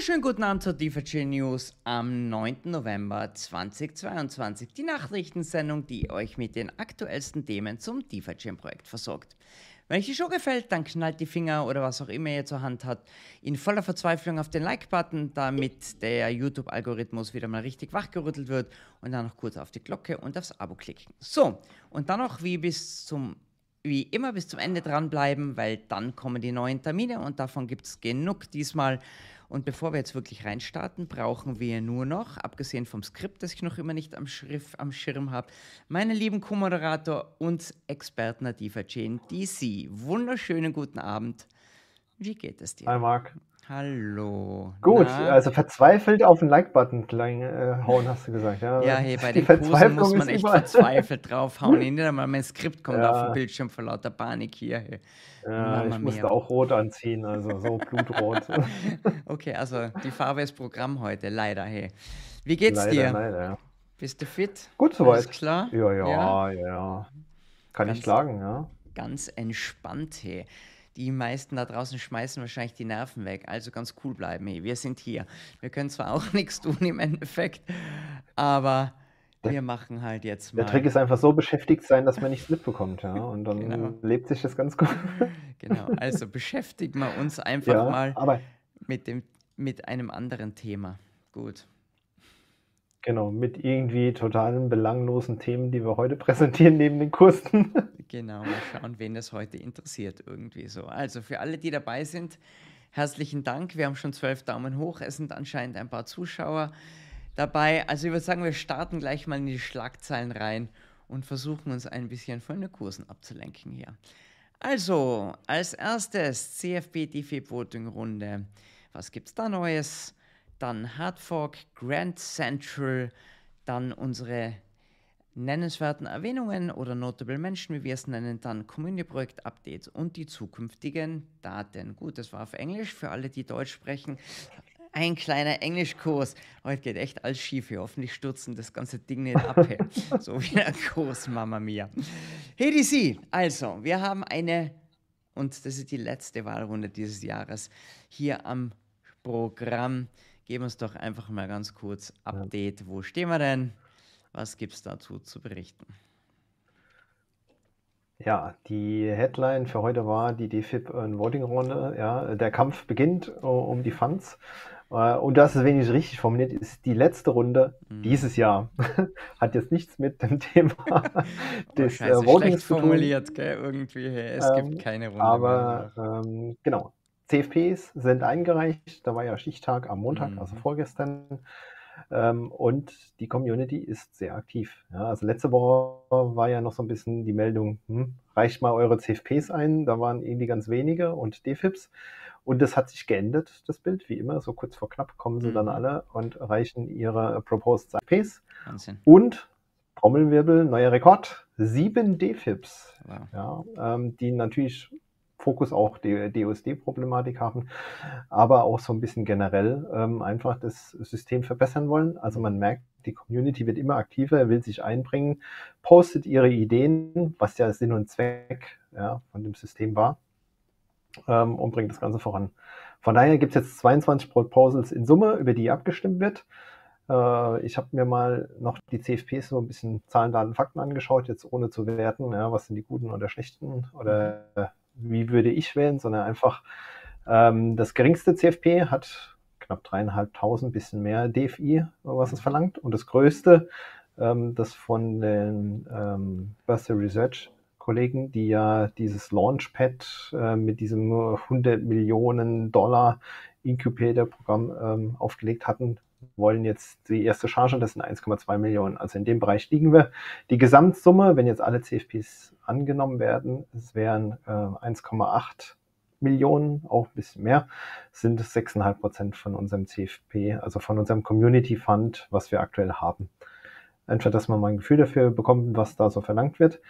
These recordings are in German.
Wunderschönen guten Abend zur DVG News am 9. November 2022. Die Nachrichtensendung, die euch mit den aktuellsten Themen zum DVG-Projekt versorgt. Wenn euch die Show gefällt, dann knallt die Finger oder was auch immer ihr zur Hand habt in voller Verzweiflung auf den Like-Button, damit der YouTube-Algorithmus wieder mal richtig wachgerüttelt wird und dann noch kurz auf die Glocke und aufs Abo klicken. So, und dann noch wie bis zum wie immer bis zum Ende dranbleiben, weil dann kommen die neuen Termine und davon gibt es genug diesmal. Und bevor wir jetzt wirklich reinstarten, brauchen wir nur noch, abgesehen vom Skript, das ich noch immer nicht am, Schrift, am Schirm habe, meinen lieben Co-Moderator und Experten Nadifa Jane DC. Wunderschönen guten Abend. Wie geht es dir? Hi Marc. Hallo. Gut, Na? also verzweifelt auf den Like-Button äh, hauen, hast du gesagt. Ja, ja hey, bei den Kursen muss man echt überall. verzweifelt draufhauen. Nicht einmal mein Skript kommt ja. auf den Bildschirm vor lauter Panik hier. Hey. Ja, ich musste auch rot anziehen, also so blutrot. okay, also die Farbe ist Programm heute, leider. Hey. Wie geht's leider, dir? Leider, ja. Bist du fit? Gut soweit. Alles klar? Ja, ja, ja. ja. Kann ganz, ich klagen, ja. Ganz entspannt, hey die meisten da draußen schmeißen wahrscheinlich die Nerven weg. Also ganz cool bleiben. Hey, wir sind hier. Wir können zwar auch nichts tun im Endeffekt, aber wir machen halt jetzt mal. Der Trick ist einfach so beschäftigt sein, dass man nichts mitbekommt, ja. Und dann genau. lebt sich das ganz gut. Genau, also beschäftigen wir uns einfach ja, mal mit, dem, mit einem anderen Thema. Gut. Genau, mit irgendwie totalen belanglosen Themen, die wir heute präsentieren neben den Kursen. Genau, mal schauen, wen das heute interessiert irgendwie so. Also für alle, die dabei sind, herzlichen Dank. Wir haben schon zwölf Daumen hoch. Es sind anscheinend ein paar Zuschauer dabei. Also ich würde sagen, wir starten gleich mal in die Schlagzeilen rein und versuchen uns ein bisschen von den Kursen abzulenken hier. Also, als erstes CFB DFB Voting Runde. Was gibt's da Neues? Dann Hardfork, Grand Central, dann unsere nennenswerten Erwähnungen oder Notable Menschen, wie wir es nennen, dann Community-Projekt-Updates und die zukünftigen Daten. Gut, das war auf Englisch für alle, die Deutsch sprechen. Ein kleiner Englischkurs. Heute geht echt alles schief hier. Hoffentlich stürzen das ganze Ding nicht ab. so wie ein Kurs, Mama Mia. Hey DC, also, wir haben eine, und das ist die letzte Wahlrunde dieses Jahres, hier am Programm. Geben uns doch einfach mal ganz kurz Update. Wo stehen wir denn? Was gibt es dazu zu berichten? Ja, die Headline für heute war die DFIP Voting Runde. Ja, der Kampf beginnt uh, um die Funds. Uh, und das ist wenig richtig formuliert, ist die letzte Runde mhm. dieses Jahr. Hat jetzt nichts mit dem Thema des oh, Voting zu tun. formuliert, gell? irgendwie. Es ähm, gibt keine Runde. Aber ähm, genau, CFPs sind eingereicht. Da war ja Stichtag am Montag, also mhm. also vorgestern. Ähm, und die Community ist sehr aktiv. Ja, also letzte Woche war ja noch so ein bisschen die Meldung, hm, reicht mal eure CFPs ein. Da waren irgendwie ganz wenige und DFIPs. Und das hat sich geändert, das Bild, wie immer. So kurz vor knapp kommen sie mhm. dann alle und reichen ihre Proposed CFPs. Wahnsinn. Und Trommelwirbel, neuer Rekord, sieben DFIPs. Wow. Ja, ähm, die natürlich Fokus auch die DOSD-Problematik haben, aber auch so ein bisschen generell ähm, einfach das System verbessern wollen. Also man merkt, die Community wird immer aktiver, will sich einbringen, postet ihre Ideen, was ja Sinn und Zweck ja, von dem System war, ähm, und bringt das Ganze voran. Von daher gibt es jetzt 22 Proposals in Summe, über die abgestimmt wird. Äh, ich habe mir mal noch die CFPs so ein bisschen Zahlen, Daten, Fakten angeschaut, jetzt ohne zu werten, ja, was sind die guten oder schlechten oder wie würde ich wählen, sondern einfach ähm, das geringste CFP hat knapp dreieinhalbtausend, bisschen mehr DFI, was es verlangt. Und das größte, ähm, das von den ähm, Buster Research Kollegen, die ja dieses Launchpad äh, mit diesem 100 Millionen Dollar Incubator-Programm ähm, aufgelegt hatten, wollen jetzt die erste Charge, das sind 1,2 Millionen. Also in dem Bereich liegen wir. Die Gesamtsumme, wenn jetzt alle CFPs angenommen werden, es wären äh, 1,8 Millionen, auch ein bisschen mehr, sind es 6,5 Prozent von unserem CFP, also von unserem Community Fund, was wir aktuell haben. Einfach, dass man mal ein Gefühl dafür bekommt, was da so verlangt wird.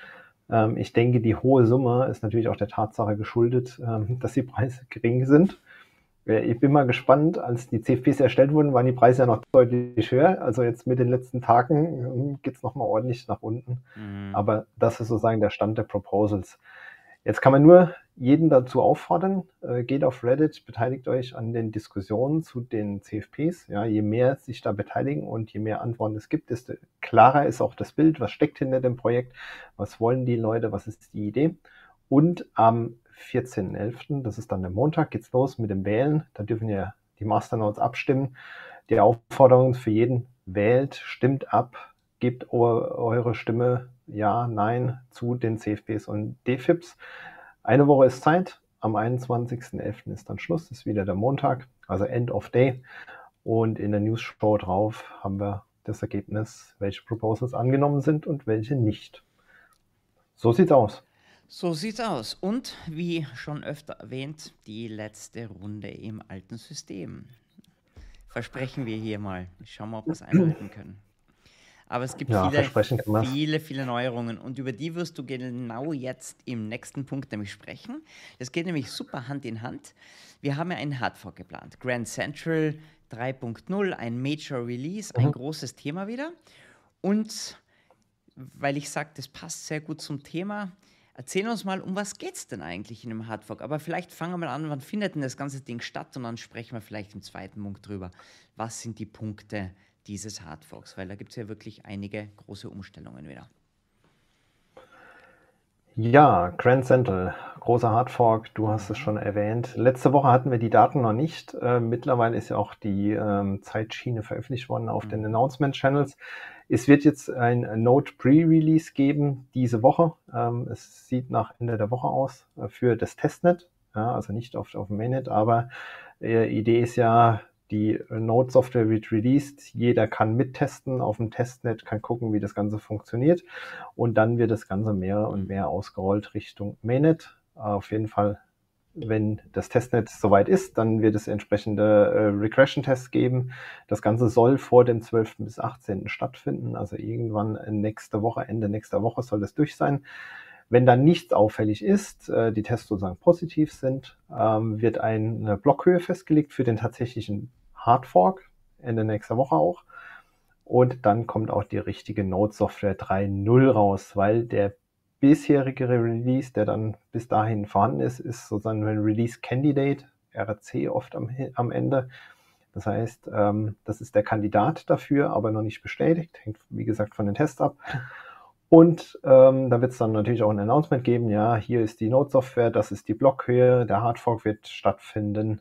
Ähm, ich denke, die hohe Summe ist natürlich auch der Tatsache geschuldet, ähm, dass die Preise gering sind ich bin mal gespannt, als die CFPs erstellt wurden, waren die Preise ja noch deutlich höher. Also jetzt mit den letzten Tagen ähm, geht es nochmal ordentlich nach unten. Mhm. Aber das ist sozusagen der Stand der Proposals. Jetzt kann man nur jeden dazu auffordern, äh, geht auf Reddit, beteiligt euch an den Diskussionen zu den CFPs. Ja, je mehr sich da beteiligen und je mehr Antworten es gibt, desto klarer ist auch das Bild, was steckt hinter dem Projekt, was wollen die Leute, was ist die Idee. Und am 14.11., das ist dann der Montag, geht's los mit dem Wählen. Da dürfen ja die Masternodes abstimmen. Die Aufforderung für jeden, wählt, stimmt ab, gebt eure Stimme ja, nein zu den CFPs und DFIPs. Eine Woche ist Zeit. Am 21.11. ist dann Schluss, ist wieder der Montag, also End of Day. Und in der News Show drauf haben wir das Ergebnis, welche Proposals angenommen sind und welche nicht. So sieht's aus. So sieht's aus. Und wie schon öfter erwähnt, die letzte Runde im alten System. Versprechen wir hier mal. Schauen wir, ob wir es einhalten können. Aber es gibt ja, viele, viele, viele Neuerungen und über die wirst du genau jetzt im nächsten Punkt nämlich sprechen. Das geht nämlich super Hand in Hand. Wir haben ja einen Hardfork geplant. Grand Central 3.0, ein Major Release, ein mhm. großes Thema wieder. Und weil ich sage, das passt sehr gut zum Thema, Erzähl uns mal, um was geht es denn eigentlich in einem Hardfork? Aber vielleicht fangen wir mal an, wann findet denn das ganze Ding statt? Und dann sprechen wir vielleicht im zweiten Punkt drüber. Was sind die Punkte, dieses Hardforks, weil da gibt es ja wirklich einige große Umstellungen wieder. Ja, Grand Central, großer Hardfork, du hast es schon erwähnt. Letzte Woche hatten wir die Daten noch nicht. Äh, mittlerweile ist ja auch die ähm, Zeitschiene veröffentlicht worden auf mhm. den Announcement Channels. Es wird jetzt ein Node Pre-Release geben diese Woche. Ähm, es sieht nach Ende der Woche aus äh, für das Testnet, ja, also nicht auf, auf dem Mainnet, aber äh, Idee ist ja, die Node-Software wird released, jeder kann mittesten auf dem Testnet, kann gucken, wie das Ganze funktioniert und dann wird das Ganze mehr und mehr ausgerollt Richtung Mainnet. Auf jeden Fall, wenn das Testnet soweit ist, dann wird es entsprechende äh, Regression-Tests geben. Das Ganze soll vor dem 12. bis 18. stattfinden, also irgendwann nächste Woche, Ende nächster Woche soll das durch sein. Wenn dann nichts auffällig ist, äh, die Tests sozusagen positiv sind, ähm, wird eine Blockhöhe festgelegt für den tatsächlichen Hard Fork Ende nächster Woche auch. Und dann kommt auch die richtige Node Software 3.0 raus, weil der bisherige Release, der dann bis dahin vorhanden ist, ist sozusagen ein Release Candidate, RC oft am, am Ende. Das heißt, ähm, das ist der Kandidat dafür, aber noch nicht bestätigt. Hängt, wie gesagt, von den Tests ab. Und ähm, da wird es dann natürlich auch ein Announcement geben. Ja, hier ist die Node-Software, das ist die Blockhöhe, der Hardfork wird stattfinden,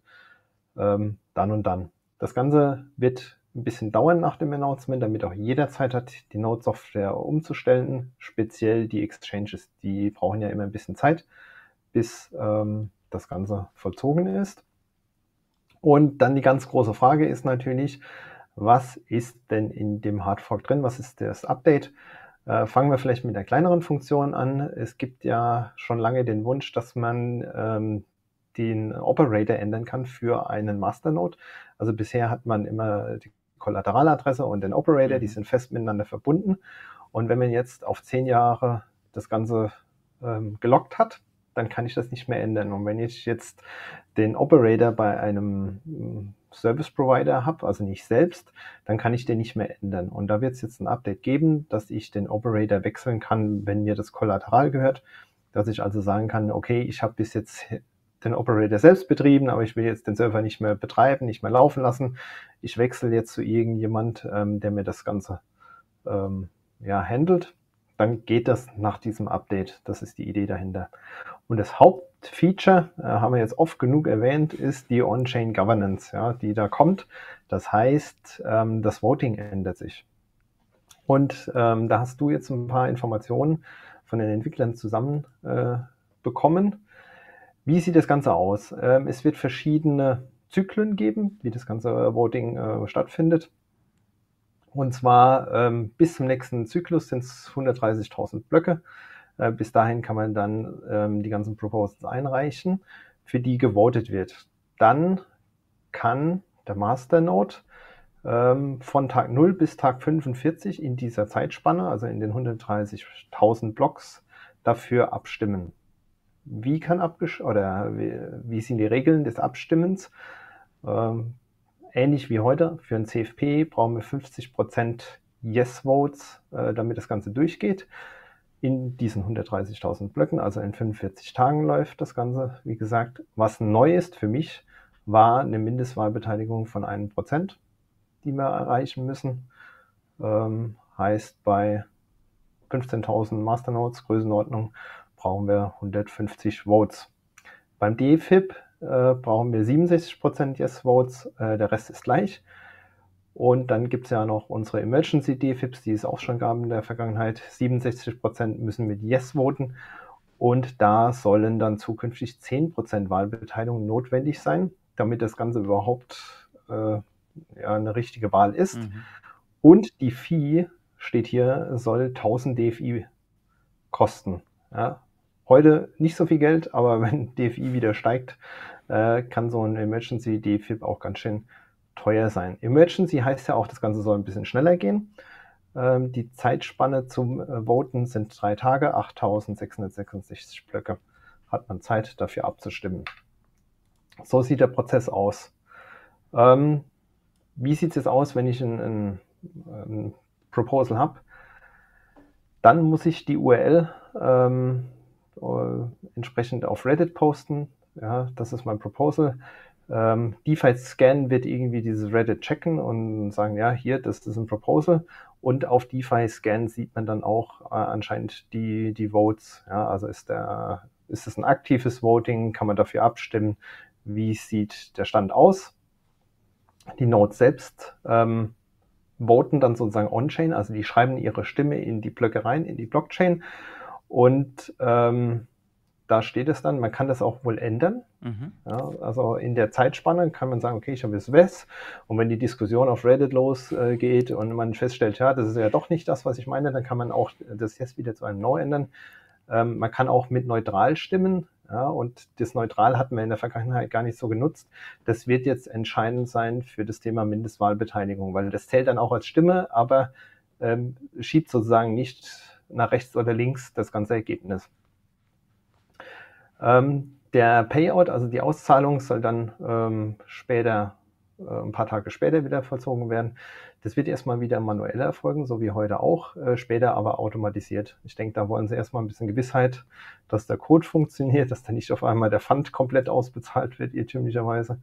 ähm, dann und dann. Das Ganze wird ein bisschen dauern nach dem Announcement, damit auch jeder Zeit hat, die Node-Software umzustellen. Speziell die Exchanges, die brauchen ja immer ein bisschen Zeit, bis ähm, das Ganze vollzogen ist. Und dann die ganz große Frage ist natürlich, was ist denn in dem Hardfork drin? Was ist das Update? Äh, fangen wir vielleicht mit der kleineren Funktion an. Es gibt ja schon lange den Wunsch, dass man ähm, den Operator ändern kann für einen Masternode. Also bisher hat man immer die Kollateraladresse und den Operator, die mhm. sind fest miteinander verbunden. Und wenn man jetzt auf zehn Jahre das Ganze ähm, gelockt hat, dann kann ich das nicht mehr ändern. Und wenn ich jetzt den Operator bei einem mm, Service Provider habe, also nicht selbst, dann kann ich den nicht mehr ändern. Und da wird es jetzt ein Update geben, dass ich den Operator wechseln kann, wenn mir das Kollateral gehört. Dass ich also sagen kann, okay, ich habe bis jetzt den Operator selbst betrieben, aber ich will jetzt den Server nicht mehr betreiben, nicht mehr laufen lassen. Ich wechsle jetzt zu irgendjemand, ähm, der mir das Ganze ähm, ja, handelt. Dann geht das nach diesem Update. Das ist die Idee dahinter. Und das Hauptfeature, äh, haben wir jetzt oft genug erwähnt, ist die On-Chain Governance, ja, die da kommt. Das heißt, ähm, das Voting ändert sich. Und ähm, da hast du jetzt ein paar Informationen von den Entwicklern zusammen äh, bekommen wie sieht das Ganze aus? Ähm, es wird verschiedene Zyklen geben, wie das ganze Voting äh, stattfindet. Und zwar ähm, bis zum nächsten Zyklus sind es 130.000 Blöcke. Äh, bis dahin kann man dann ähm, die ganzen Proposals einreichen, für die gewotet wird. Dann kann der Masternode ähm, von Tag 0 bis Tag 45 in dieser Zeitspanne, also in den 130.000 Blocks, dafür abstimmen wie kann abgesch oder wie, wie, sind die Regeln des Abstimmens? Ähm, ähnlich wie heute für ein CFP brauchen wir 50% Yes-Votes, äh, damit das Ganze durchgeht. in diesen 130.000 Blöcken, also in 45 Tagen läuft das Ganze. Wie gesagt, was neu ist für mich, war eine Mindestwahlbeteiligung von einem Prozent, die wir erreichen müssen. Ähm, heißt, bei 15.000 Masternodes Größenordnung brauchen wir 150 Votes. Beim DFIP äh, brauchen wir 67% Yes-Votes, äh, der Rest ist gleich. Und dann gibt es ja noch unsere Emergency DFIPs, die es auch schon gab in der Vergangenheit. 67% müssen mit Yes voten. Und da sollen dann zukünftig 10% Wahlbeteiligung notwendig sein, damit das Ganze überhaupt äh, ja, eine richtige Wahl ist. Mhm. Und die Fee steht hier, soll 1000 DFI kosten. Ja, heute nicht so viel Geld, aber wenn DFI wieder steigt, äh, kann so ein Emergency DFIP auch ganz schön teuer sein. Emergency heißt ja auch, das Ganze soll ein bisschen schneller gehen. Ähm, die Zeitspanne zum äh, Voten sind drei Tage, 8666 Blöcke. Hat man Zeit dafür abzustimmen. So sieht der Prozess aus. Ähm, wie sieht es jetzt aus, wenn ich ein, ein, ein Proposal habe? Dann muss ich die URL ähm, äh, entsprechend auf Reddit posten. Ja, das ist mein Proposal. Ähm, DeFi Scan wird irgendwie dieses Reddit checken und sagen, ja, hier, das ist ein Proposal. Und auf DeFi Scan sieht man dann auch äh, anscheinend die, die Votes. Ja, also ist der, ist es ein aktives Voting? Kann man dafür abstimmen? Wie sieht der Stand aus? Die Nodes selbst ähm, voten dann sozusagen on-chain, also die schreiben ihre Stimme in die Blöcke rein, in die Blockchain und ähm, da steht es dann, man kann das auch wohl ändern. Mhm. Ja, also in der Zeitspanne kann man sagen, okay, ich habe jetzt WES und wenn die Diskussion auf Reddit losgeht äh, und man feststellt, ja, das ist ja doch nicht das, was ich meine, dann kann man auch das jetzt wieder zu einem No ändern. Ähm, man kann auch mit neutral stimmen. Ja, und das Neutral hatten wir in der Vergangenheit gar nicht so genutzt. Das wird jetzt entscheidend sein für das Thema Mindestwahlbeteiligung, weil das zählt dann auch als Stimme, aber ähm, schiebt sozusagen nicht nach rechts oder links das ganze Ergebnis. Ähm, der Payout, also die Auszahlung, soll dann ähm, später, äh, ein paar Tage später wieder vollzogen werden. Das wird erstmal wieder manuell erfolgen, so wie heute auch, äh, später aber automatisiert. Ich denke, da wollen sie erstmal ein bisschen Gewissheit, dass der Code funktioniert, dass da nicht auf einmal der Fund komplett ausbezahlt wird, irrtümlicherweise.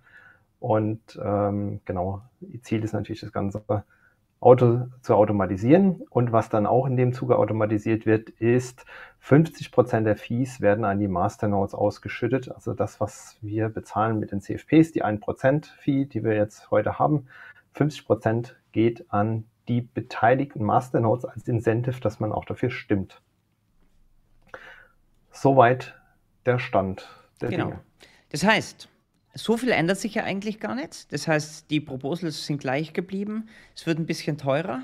Und ähm, genau, ihr Ziel ist natürlich das Ganze Auto zu automatisieren. Und was dann auch in dem Zuge automatisiert wird, ist 50 Prozent der Fees werden an die Masternodes ausgeschüttet. Also das, was wir bezahlen mit den CFPs, die 1% Fee, die wir jetzt heute haben, 50 Prozent geht an die beteiligten Masternodes als Incentive, dass man auch dafür stimmt. Soweit der Stand der genau. Dinge. Das heißt, so viel ändert sich ja eigentlich gar nicht. Das heißt, die Proposals sind gleich geblieben. Es wird ein bisschen teurer.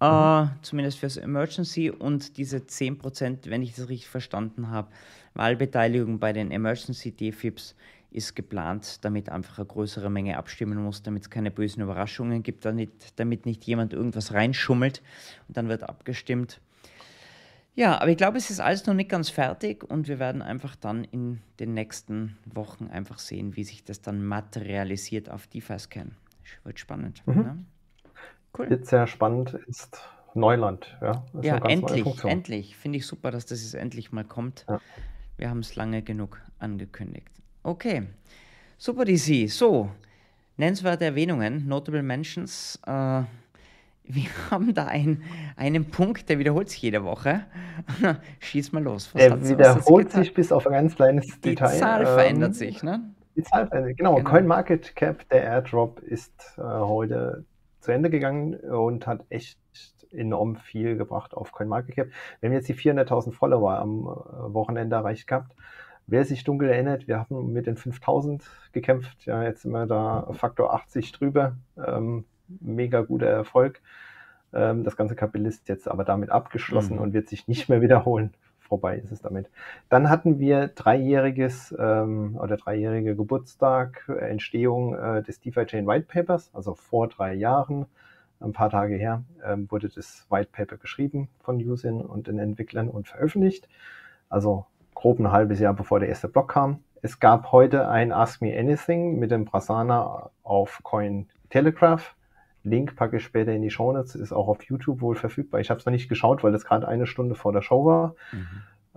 Äh, mhm. Uh, zumindest fürs Emergency und diese 10%, wenn ich das richtig verstanden habe, Wahlbeteiligung bei den Emergency DFIPs ist geplant, damit einfach eine größere Menge abstimmen muss, damit es keine bösen Überraschungen gibt, damit, damit nicht jemand irgendwas reinschummelt und dann wird abgestimmt. Ja, aber ich glaube, es ist alles noch nicht ganz fertig und wir werden einfach dann in den nächsten Wochen einfach sehen, wie sich das dann materialisiert auf DeFi-Scan. Wird spannend. Mhm. Ne? Cool. Wird sehr spannend, ist Neuland. Ja, ist ja endlich, endlich. Finde ich super, dass das jetzt endlich mal kommt. Ja. Wir haben es lange genug angekündigt. Okay, super DC. So, nennenswerte Erwähnungen, Notable Mentions. Äh, wir haben da ein, einen Punkt, der wiederholt sich jede Woche. Schieß mal los. Was der wiederholt sich bis auf ein ganz kleines die Detail. Die Zahl ähm, verändert sich, ne? Die Zahl verändert sich, genau. genau. CoinMarketCap, der Airdrop, ist äh, heute zu Ende gegangen und hat echt enorm viel gebracht auf CoinMarketCap. Wir haben jetzt die 400.000 Follower am äh, Wochenende erreicht gehabt. Wer sich dunkel erinnert, wir haben mit den 5000 gekämpft. Ja, jetzt sind wir da Faktor 80 drüber. Ähm, mega guter Erfolg. Ähm, das ganze Kapitel ist jetzt aber damit abgeschlossen mhm. und wird sich nicht mehr wiederholen. Vorbei ist es damit. Dann hatten wir dreijähriges ähm, oder dreijährige Geburtstag, äh, Entstehung äh, des DeFi Chain White Papers, also vor drei Jahren, ein paar Tage her, ähm, wurde das White Paper geschrieben von Usin und den Entwicklern und veröffentlicht. Also grob ein halbes Jahr bevor der erste Block kam. Es gab heute ein Ask Me Anything mit dem Brasana auf Coin Telegraph Link packe ich später in die Show Notes, ist auch auf YouTube wohl verfügbar. Ich habe es noch nicht geschaut, weil das gerade eine Stunde vor der Show war. Mhm.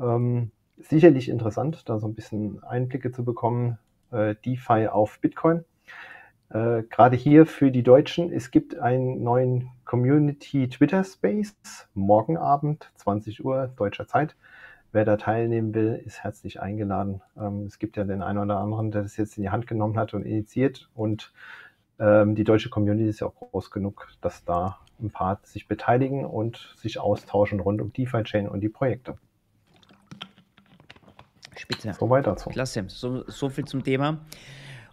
Ähm, sicherlich interessant, da so ein bisschen Einblicke zu bekommen. Äh, DeFi auf Bitcoin. Äh, gerade hier für die Deutschen, es gibt einen neuen Community Twitter Space, morgen Abend, 20 Uhr deutscher Zeit. Wer da teilnehmen will, ist herzlich eingeladen. Ähm, es gibt ja den einen oder anderen, der das jetzt in die Hand genommen hat und initiiert. Und die deutsche Community ist ja auch groß genug, dass da ein paar sich beteiligen und sich austauschen rund um DeFi-Chain und die Projekte. Spitze. Soweit dazu. Klasse. So, so viel zum Thema.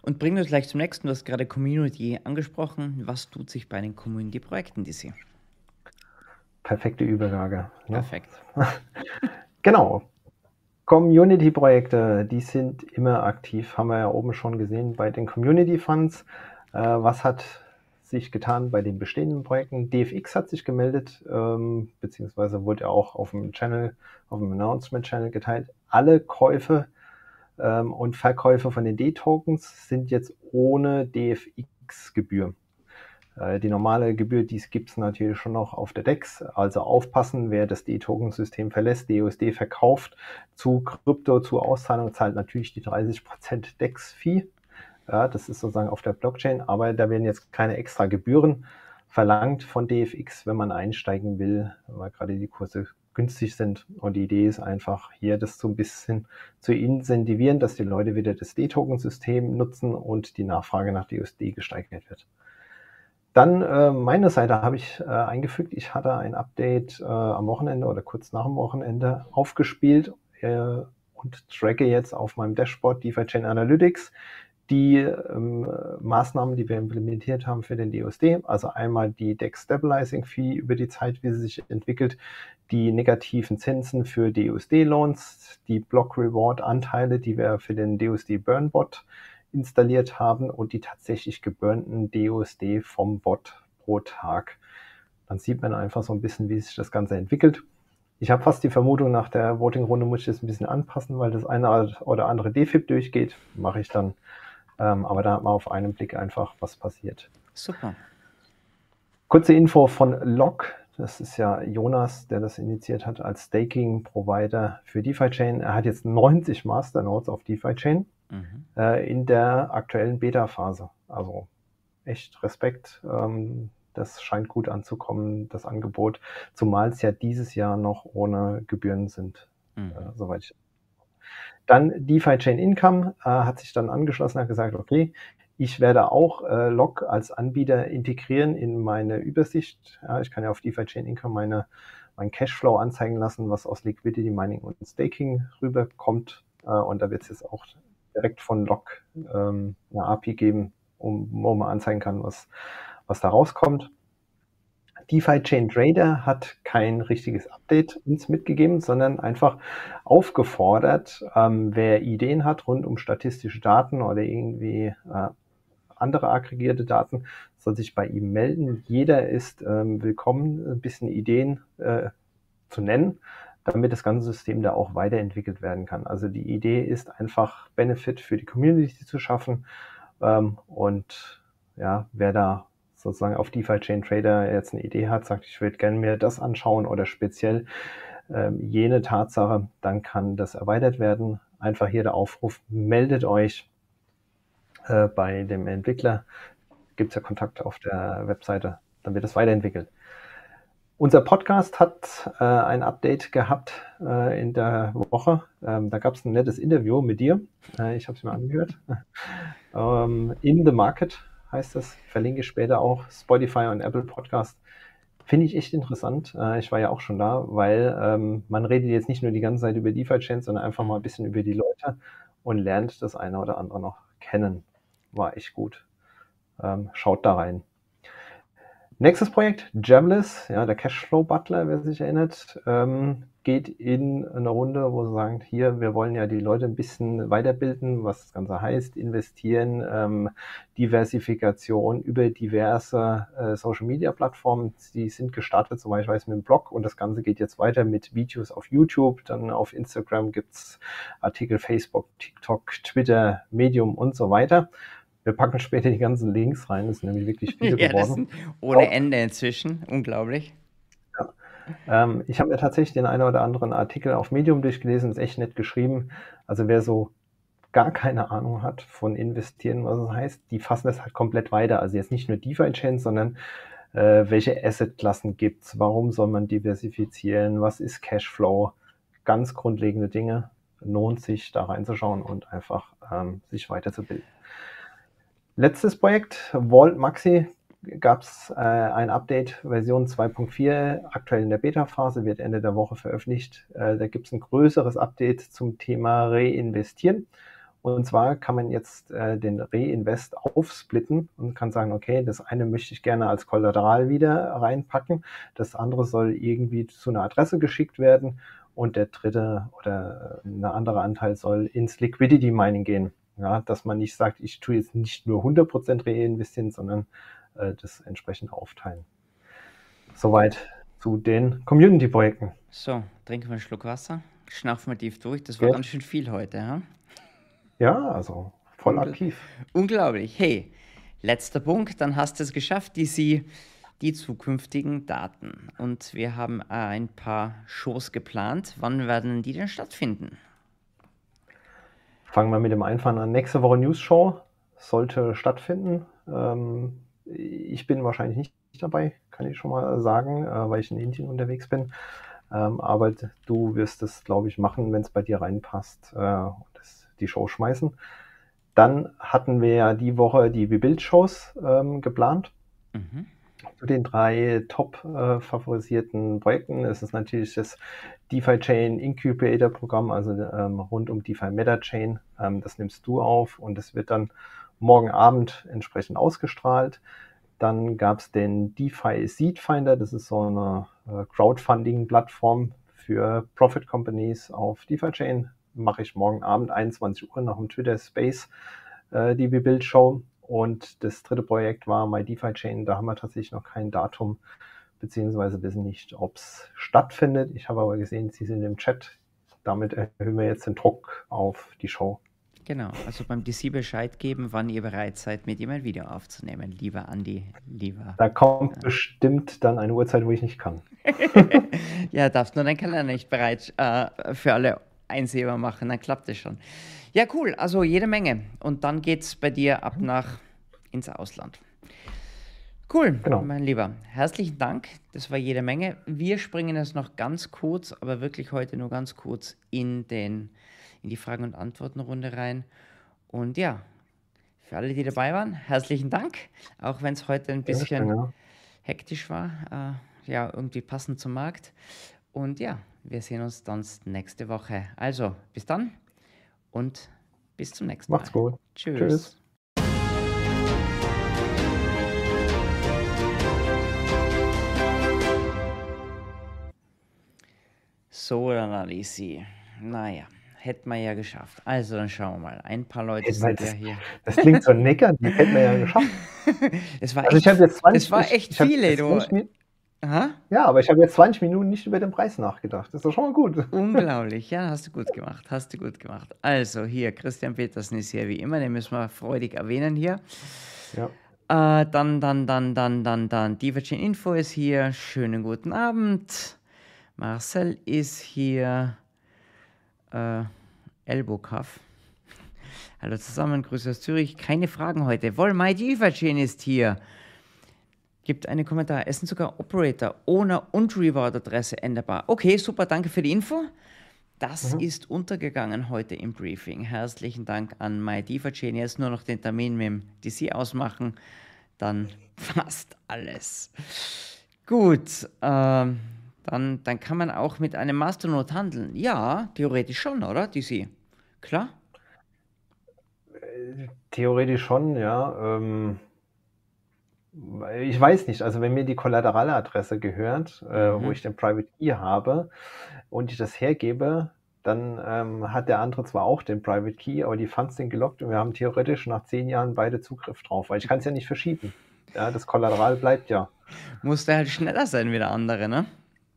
Und bringen wir uns gleich zum nächsten. Du hast gerade Community angesprochen. Was tut sich bei den Community-Projekten dieses Jahr? Perfekte Übergabe. Ne? Perfekt. genau. Community-Projekte, die sind immer aktiv, haben wir ja oben schon gesehen bei den Community Funds. Äh, was hat sich getan bei den bestehenden Projekten? DFX hat sich gemeldet, ähm, beziehungsweise wurde ja auch auf dem Channel, auf dem Announcement-Channel geteilt. Alle Käufe ähm, und Verkäufe von den D-Tokens sind jetzt ohne DFX-Gebühr. Äh, die normale Gebühr, die gibt es natürlich schon noch auf der DEX. Also aufpassen, wer das D-Token-System verlässt, DUSD verkauft zu Krypto, zu Auszahlung, zahlt natürlich die 30% DEX-Fee. Ja, das ist sozusagen auf der Blockchain, aber da werden jetzt keine extra Gebühren verlangt von DFX, wenn man einsteigen will, weil gerade die Kurse günstig sind. Und die Idee ist einfach hier, das so ein bisschen zu incentivieren, dass die Leute wieder das D-Token-System nutzen und die Nachfrage nach DUSD gesteigert wird. Dann äh, meine Seite habe ich äh, eingefügt. Ich hatte ein Update äh, am Wochenende oder kurz nach dem Wochenende aufgespielt äh, und tracke jetzt auf meinem Dashboard DeFi Chain Analytics die ähm, Maßnahmen, die wir implementiert haben für den DUSD, also einmal die DEX Stabilizing Fee über die Zeit, wie sie sich entwickelt, die negativen Zinsen für DUSD-Loans, die Block Reward Anteile, die wir für den DUSD Burn Bot installiert haben und die tatsächlich geburnten DUSD vom Bot pro Tag. Dann sieht man einfach so ein bisschen, wie sich das Ganze entwickelt. Ich habe fast die Vermutung, nach der Voting-Runde muss ich das ein bisschen anpassen, weil das eine oder andere DFIP durchgeht. Mache ich dann ähm, aber da hat man auf einen Blick einfach, was passiert. Super. Kurze Info von Log. Das ist ja Jonas, der das initiiert hat als Staking-Provider für DeFi-Chain. Er hat jetzt 90 Masternodes auf DeFi-Chain mhm. äh, in der aktuellen Beta-Phase. Also echt Respekt. Ähm, das scheint gut anzukommen, das Angebot, zumal es ja dieses Jahr noch ohne Gebühren sind, mhm. äh, soweit ich dann DeFi Chain Income äh, hat sich dann angeschlossen, hat gesagt, okay, ich werde auch äh, Log als Anbieter integrieren in meine Übersicht. Ja, ich kann ja auf DeFi Chain Income meine, mein Cashflow anzeigen lassen, was aus Liquidity Mining und Staking rüberkommt. Äh, und da wird es jetzt auch direkt von Log ähm, eine API geben, um, wo man anzeigen kann, was, was da rauskommt. DeFi Chain Trader hat kein richtiges Update uns mitgegeben, sondern einfach aufgefordert, ähm, wer Ideen hat rund um statistische Daten oder irgendwie äh, andere aggregierte Daten, soll sich bei ihm melden. Jeder ist ähm, willkommen, ein bisschen Ideen äh, zu nennen, damit das ganze System da auch weiterentwickelt werden kann. Also die Idee ist einfach Benefit für die Community zu schaffen ähm, und ja, wer da sozusagen auf DeFi Chain Trader jetzt eine Idee hat, sagt, ich würde gerne mir das anschauen oder speziell ähm, jene Tatsache, dann kann das erweitert werden. Einfach hier der Aufruf, meldet euch äh, bei dem Entwickler. Gibt es ja Kontakt auf der Webseite, dann wird es weiterentwickelt. Unser Podcast hat äh, ein Update gehabt äh, in der Woche. Ähm, da gab es ein nettes Interview mit dir. Äh, ich habe es mir angehört. ähm, in the Market heißt das. Verlinke ich später auch Spotify und Apple Podcast. Finde ich echt interessant. Äh, ich war ja auch schon da, weil ähm, man redet jetzt nicht nur die ganze Zeit über DeFi-Chains, sondern einfach mal ein bisschen über die Leute und lernt das eine oder andere noch kennen. War echt gut. Ähm, schaut da rein. Nächstes Projekt, Jamless, ja, der Cashflow Butler, wer sich erinnert, ähm, geht in eine Runde, wo sie sagen, hier, wir wollen ja die Leute ein bisschen weiterbilden, was das Ganze heißt, investieren, ähm, Diversifikation über diverse äh, Social Media Plattformen, die sind gestartet, soweit ich weiß, mit dem Blog und das Ganze geht jetzt weiter mit Videos auf YouTube, dann auf Instagram gibt's Artikel, Facebook, TikTok, Twitter, Medium und so weiter. Wir packen später die ganzen Links rein, das sind nämlich wirklich viele ja, geworden. ohne Ende inzwischen, unglaublich. Ja. Ähm, ich habe mir tatsächlich den einen oder anderen Artikel auf Medium durchgelesen, ist echt nett geschrieben. Also wer so gar keine Ahnung hat von Investieren, was es heißt, die fassen das halt komplett weiter. Also jetzt nicht nur DeFi-Chains, sondern äh, welche Asset-Klassen gibt es, warum soll man diversifizieren, was ist Cashflow, ganz grundlegende Dinge. Lohnt sich da reinzuschauen und einfach ähm, sich weiterzubilden. Letztes Projekt, Vault Maxi, gab es äh, ein Update, Version 2.4, aktuell in der Beta-Phase, wird Ende der Woche veröffentlicht. Äh, da gibt es ein größeres Update zum Thema Reinvestieren. Und zwar kann man jetzt äh, den Reinvest aufsplitten und kann sagen, okay, das eine möchte ich gerne als Kollateral wieder reinpacken, das andere soll irgendwie zu einer Adresse geschickt werden und der dritte oder ein anderer Anteil soll ins Liquidity Mining gehen. Ja, dass man nicht sagt, ich tue jetzt nicht nur 100% reinvestieren, sondern äh, das entsprechend aufteilen. Soweit zu den Community-Projekten. So, trinken wir einen Schluck Wasser, schnaufen wir tief durch. Das war ja. ganz schön viel heute. Ja? Ja, also voll Ungl aktiv. Unglaublich. Hey, letzter Punkt, dann hast du es geschafft, die Sie die zukünftigen Daten. Und wir haben ein paar Shows geplant. Wann werden die denn stattfinden? Fangen wir mit dem Einfahren an. Nächste Woche News Show sollte stattfinden. Ähm, ich bin wahrscheinlich nicht dabei, kann ich schon mal sagen, äh, weil ich in Indien unterwegs bin. Ähm, aber du wirst es, glaube ich, machen, wenn es bei dir reinpasst. Äh, die Show schmeißen. Dann hatten wir ja die Woche die Rebuild-Shows ähm, geplant. Mhm. Zu den drei top äh, favorisierten Projekten ist es natürlich das DeFi Chain Incubator Programm, also ähm, rund um DeFi Meta Chain. Ähm, das nimmst du auf und es wird dann morgen Abend entsprechend ausgestrahlt. Dann gab es den DeFi Seed Finder, das ist so eine äh, Crowdfunding-Plattform für Profit Companies auf DeFi Chain mache ich morgen Abend 21 Uhr nach dem Twitter Space äh, die Build Show. Und das dritte Projekt war My DeFi Chain. Da haben wir tatsächlich noch kein Datum, beziehungsweise wissen nicht, ob es stattfindet. Ich habe aber gesehen, Sie sind im Chat. Damit erhöhen wir jetzt den Druck auf die Show. Genau, also beim DC Bescheid geben, wann ihr bereit seid, mit ihm ein Video aufzunehmen, lieber Andi, lieber. Da kommt ja. bestimmt dann eine Uhrzeit, wo ich nicht kann. ja, darfst nur dein Kalender nicht bereit äh, für alle einsehbar machen, dann klappt es schon. Ja, cool, also jede Menge. Und dann geht es bei dir ab nach ins Ausland. Cool, genau. mein Lieber. Herzlichen Dank. Das war jede Menge. Wir springen jetzt noch ganz kurz, aber wirklich heute nur ganz kurz in, den, in die Fragen- und Antwortenrunde rein. Und ja, für alle, die dabei waren, herzlichen Dank. Auch wenn es heute ein bisschen ja, hektisch war. Äh, ja, irgendwie passend zum Markt. Und ja, wir sehen uns dann nächste Woche. Also, bis dann und bis zum nächsten Mal. Macht's gut. Tschüss. Tschüss. So, dann Alici. Naja, hätten wir ja geschafft. Also, dann schauen wir mal. Ein paar Leute hey, sind das, ja hier. Das klingt so negativ. Hätten wir ja geschafft. Es war also echt, jetzt 20, das war echt viele. Du, Aha. Ja, aber ich habe jetzt 20 Minuten nicht über den Preis nachgedacht. Das ist doch schon mal gut. Unglaublich, ja, hast du gut gemacht, hast du gut gemacht. Also hier, Christian Petersen ist hier wie immer, den müssen wir freudig erwähnen hier. Ja. Äh, dann, dann, dann, dann, dann, dann, Divergent Info ist hier. Schönen guten Abend. Marcel ist hier. Äh, Elbow-Cuff. Hallo zusammen, Grüße aus Zürich. Keine Fragen heute. Wollmai Divergent ist hier. Gibt einen Kommentar. Es sind sogar Operator, Owner und Reward-Adresse änderbar. Okay, super, danke für die Info. Das mhm. ist untergegangen heute im Briefing. Herzlichen Dank an MyDefaChain. Jetzt nur noch den Termin mit dem DC ausmachen. Dann fast alles. Gut, ähm, dann, dann kann man auch mit einem Masternode handeln. Ja, theoretisch schon, oder, DC? Klar? Theoretisch schon, ja. Ähm ich weiß nicht, also wenn mir die Kollateraladresse gehört, äh, wo mhm. ich den Private Key habe und ich das hergebe, dann ähm, hat der andere zwar auch den Private Key, aber die Funds sind gelockt und wir haben theoretisch nach zehn Jahren beide Zugriff drauf, weil ich kann es ja nicht verschieben. Ja, das Kollateral bleibt ja. Muss der halt schneller sein wie der andere, ne?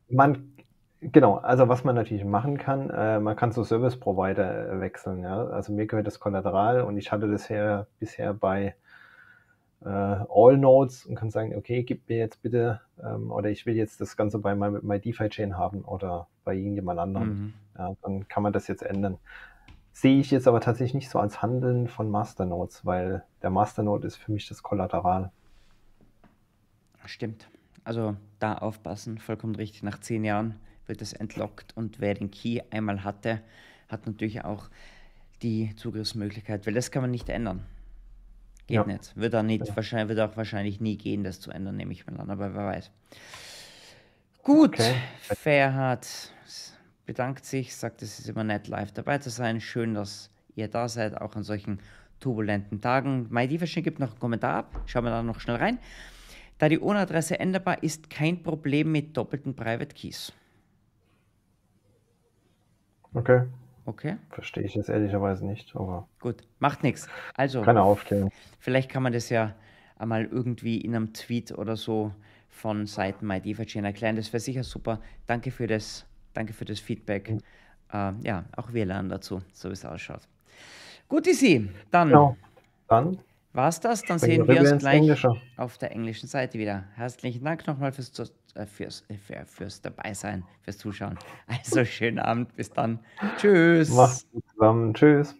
Man, Genau, also was man natürlich machen kann, äh, man kann zu Service Provider äh, wechseln. Ja? Also mir gehört das Kollateral und ich hatte das her, bisher bei äh, All Nodes und kann sagen, okay, gib mir jetzt bitte, ähm, oder ich will jetzt das Ganze bei meinem My DeFi Chain haben oder bei irgendjemand anderem. Mhm. Ja, dann kann man das jetzt ändern. Sehe ich jetzt aber tatsächlich nicht so als Handeln von Masternodes, weil der Masternode ist für mich das Kollateral. Stimmt. Also da aufpassen, vollkommen richtig. Nach zehn Jahren wird es entlockt und wer den Key einmal hatte, hat natürlich auch die Zugriffsmöglichkeit, weil das kann man nicht ändern. Geht ja. nicht. Wird, auch nicht ja. wahrscheinlich, wird auch wahrscheinlich nie gehen, das zu ändern, nehme ich mal an, aber wer weiß. Gut, okay. Fairhard bedankt sich, sagt, es ist immer nett, live dabei zu sein. Schön, dass ihr da seid, auch an solchen turbulenten Tagen. MyDiversion gibt noch einen Kommentar ab. Schauen wir da noch schnell rein. Da die URL-Adresse änderbar ist, kein Problem mit doppelten Private Keys. Okay. Okay. Verstehe ich jetzt ehrlicherweise nicht, aber. Gut, macht nichts. Also. Keine Aufklärung. Vielleicht kann man das ja einmal irgendwie in einem Tweet oder so von Seiten MyDefaChain erklären. Das wäre sicher super. Danke für das, danke für das Feedback. Mhm. Äh, ja, auch wir lernen dazu, so wie es ausschaut. Gut, Isi, dann. Ja, dann war's das? Dann sehen wir uns gleich Englische. auf der englischen Seite wieder. Herzlichen Dank nochmal fürs, äh, fürs, äh, für, fürs Dabeisein, fürs Zuschauen. Also schönen Abend, bis dann. Tschüss. Macht's gut zusammen. Tschüss.